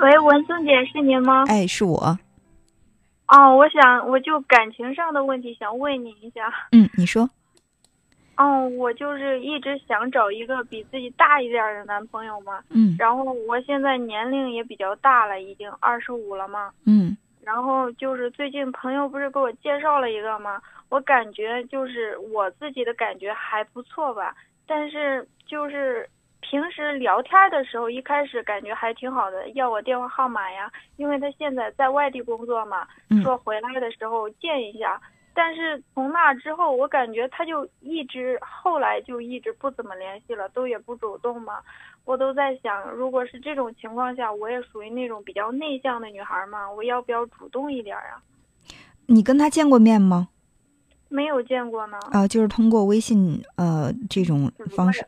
喂，文松姐是您吗？哎，是我。哦，我想我就感情上的问题想问你一下。嗯，你说。哦，我就是一直想找一个比自己大一点的男朋友嘛。嗯。然后我现在年龄也比较大了，已经二十五了嘛。嗯。然后就是最近朋友不是给我介绍了一个吗？我感觉就是我自己的感觉还不错吧，但是就是。平时聊天的时候，一开始感觉还挺好的，要我电话号码呀，因为他现在在外地工作嘛，说回来的时候见一下。但是从那之后，我感觉他就一直后来就一直不怎么联系了，都也不主动嘛。我都在想，如果是这种情况下，我也属于那种比较内向的女孩嘛，我要不要主动一点啊？你跟他见过面吗？没有见过呢。啊，就是通过微信呃这种方式。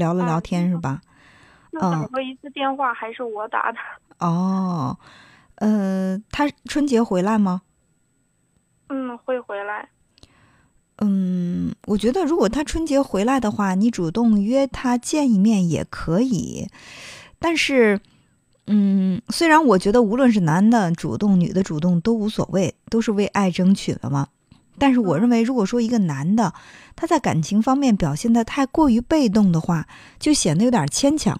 聊了聊天是吧？嗯，打过一次电话，还是我打的。哦，呃，他春节回来吗？嗯，会回来。嗯，我觉得如果他春节回来的话，你主动约他见一面也可以。但是，嗯，虽然我觉得无论是男的主动、女的主动都无所谓，都是为爱争取了嘛。但是我认为，如果说一个男的他在感情方面表现的太过于被动的话，就显得有点牵强。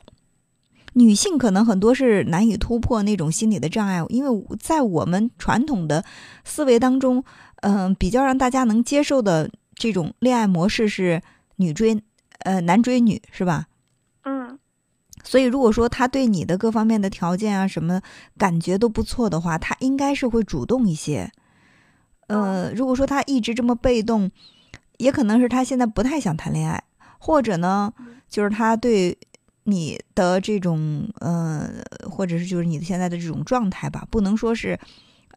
女性可能很多是难以突破那种心理的障碍，因为在我们传统的思维当中，嗯，比较让大家能接受的这种恋爱模式是女追，呃，男追女，是吧？嗯。所以如果说他对你的各方面的条件啊什么感觉都不错的话，他应该是会主动一些。呃，如果说他一直这么被动，也可能是他现在不太想谈恋爱，或者呢，就是他对你的这种，呃，或者是就是你现在的这种状态吧，不能说是，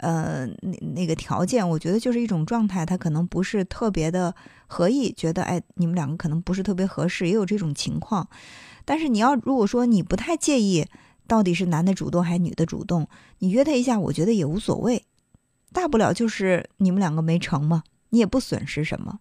呃，那那个条件，我觉得就是一种状态，他可能不是特别的合意，觉得哎，你们两个可能不是特别合适，也有这种情况。但是你要如果说你不太介意到底是男的主动还是女的主动，你约他一下，我觉得也无所谓。大不了就是你们两个没成嘛，你也不损失什么。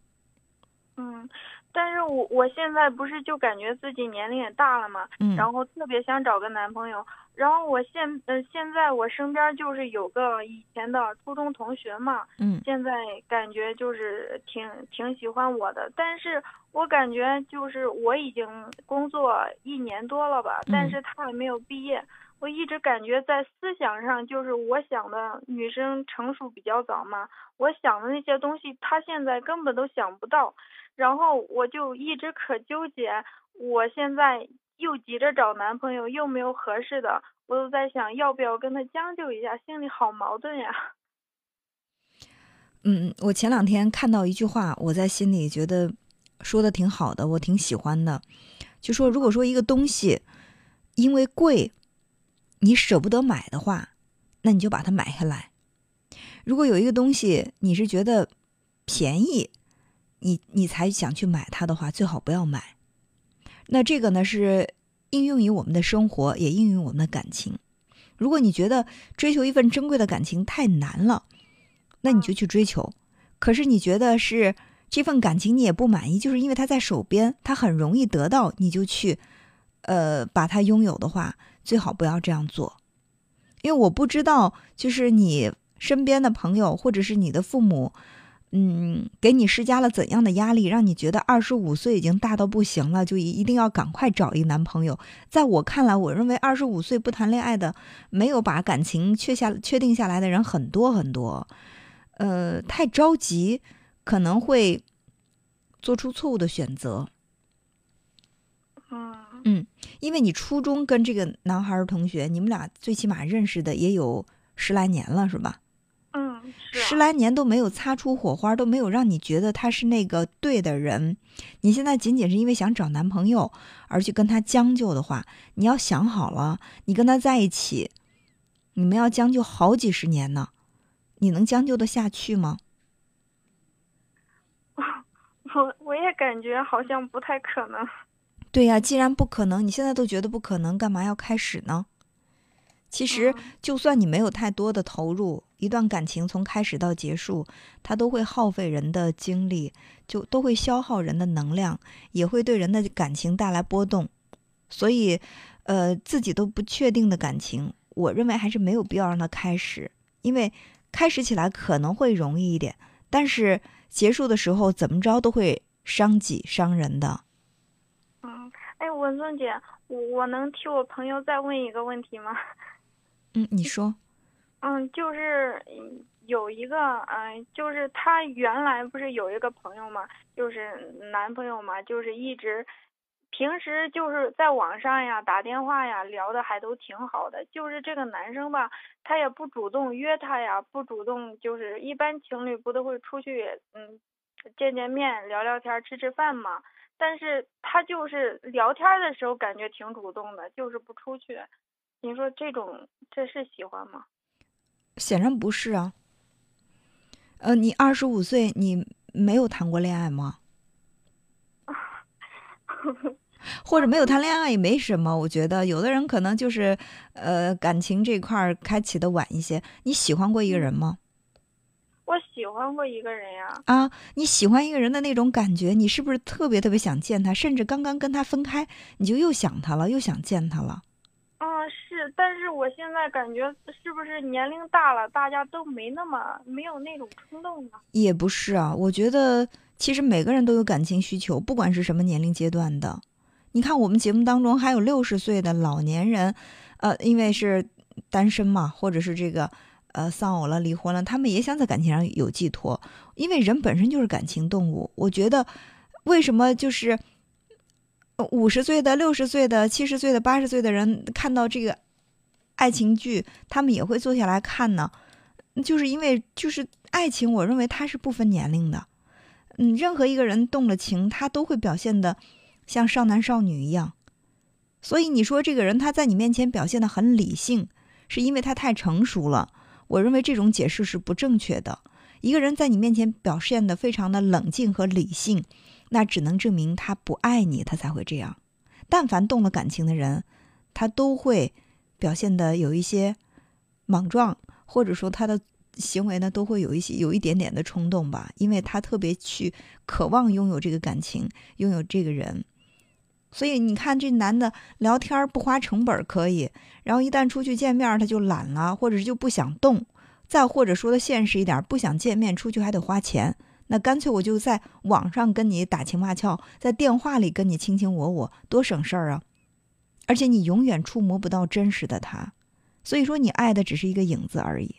嗯，但是我我现在不是就感觉自己年龄也大了嘛，嗯，然后特别想找个男朋友，然后我现呃现在我身边就是有个以前的初中同学嘛，嗯，现在感觉就是挺挺喜欢我的，但是我感觉就是我已经工作一年多了吧，但是他还没有毕业。我一直感觉在思想上，就是我想的女生成熟比较早嘛，我想的那些东西，她现在根本都想不到，然后我就一直可纠结，我现在又急着找男朋友，又没有合适的，我都在想要不要跟他将就一下，心里好矛盾呀。嗯，我前两天看到一句话，我在心里觉得说的挺好的，我挺喜欢的，就说如果说一个东西因为贵。你舍不得买的话，那你就把它买下来。如果有一个东西你是觉得便宜，你你才想去买它的话，最好不要买。那这个呢是应用于我们的生活，也应用于我们的感情。如果你觉得追求一份珍贵的感情太难了，那你就去追求。可是你觉得是这份感情你也不满意，就是因为它在手边，它很容易得到，你就去呃把它拥有的话。最好不要这样做，因为我不知道，就是你身边的朋友或者是你的父母，嗯，给你施加了怎样的压力，让你觉得二十五岁已经大到不行了，就一一定要赶快找一个男朋友。在我看来，我认为二十五岁不谈恋爱的，没有把感情确下确定下来的人很多很多，呃，太着急可能会做出错误的选择。嗯。嗯，因为你初中跟这个男孩同学，你们俩最起码认识的也有十来年了，是吧？嗯，十来年都没有擦出火花，都没有让你觉得他是那个对的人。你现在仅仅是因为想找男朋友而去跟他将就的话，你要想好了，你跟他在一起，你们要将就好几十年呢，你能将就的下去吗？我我也感觉好像不太可能。对呀，既然不可能，你现在都觉得不可能，干嘛要开始呢？其实，就算你没有太多的投入，一段感情从开始到结束，它都会耗费人的精力，就都会消耗人的能量，也会对人的感情带来波动。所以，呃，自己都不确定的感情，我认为还是没有必要让它开始，因为开始起来可能会容易一点，但是结束的时候怎么着都会伤己伤人的。嗯，哎，文松姐，我我能替我朋友再问一个问题吗？嗯，你说。嗯，就是有一个，嗯，就是她原来不是有一个朋友嘛，就是男朋友嘛，就是一直。平时就是在网上呀，打电话呀，聊的还都挺好的。就是这个男生吧，他也不主动约她呀，不主动，就是一般情侣不都会出去，嗯，见见面，聊聊天，吃吃饭嘛。但是他就是聊天的时候感觉挺主动的，就是不出去。你说这种这是喜欢吗？显然不是啊。呃，你二十五岁，你没有谈过恋爱吗？或者没有谈恋爱也没什么，我觉得有的人可能就是，呃，感情这块儿开启的晚一些。你喜欢过一个人吗？我喜欢过一个人呀。啊，你喜欢一个人的那种感觉，你是不是特别特别想见他？甚至刚刚跟他分开，你就又想他了，又想见他了。嗯，是，但是我现在感觉是不是年龄大了，大家都没那么没有那种冲动呢？也不是啊，我觉得其实每个人都有感情需求，不管是什么年龄阶段的。你看，我们节目当中还有六十岁的老年人，呃，因为是单身嘛，或者是这个呃丧偶了、离婚了，他们也想在感情上有寄托。因为人本身就是感情动物，我觉得为什么就是五十岁的、六十岁的、七十岁的、八十岁的人看到这个爱情剧，他们也会坐下来看呢？就是因为就是爱情，我认为它是不分年龄的。嗯，任何一个人动了情，他都会表现的。像少男少女一样，所以你说这个人他在你面前表现的很理性，是因为他太成熟了。我认为这种解释是不正确的。一个人在你面前表现的非常的冷静和理性，那只能证明他不爱你，他才会这样。但凡动了感情的人，他都会表现的有一些莽撞，或者说他的行为呢都会有一些有一点点的冲动吧，因为他特别去渴望拥有这个感情，拥有这个人。所以你看，这男的聊天不花成本可以，然后一旦出去见面他就懒了，或者是就不想动，再或者说的现实一点，不想见面，出去还得花钱，那干脆我就在网上跟你打情骂俏，在电话里跟你卿卿我我，多省事儿啊！而且你永远触摸不到真实的他，所以说你爱的只是一个影子而已。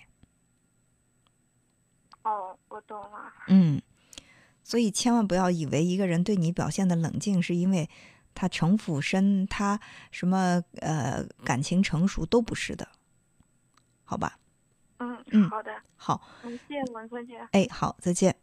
哦，我懂了。嗯，所以千万不要以为一个人对你表现的冷静是因为。他城府深，他什么呃感情成熟都不是的，好吧？嗯嗯，好的，好，谢谢文春姐。哎，好，再见。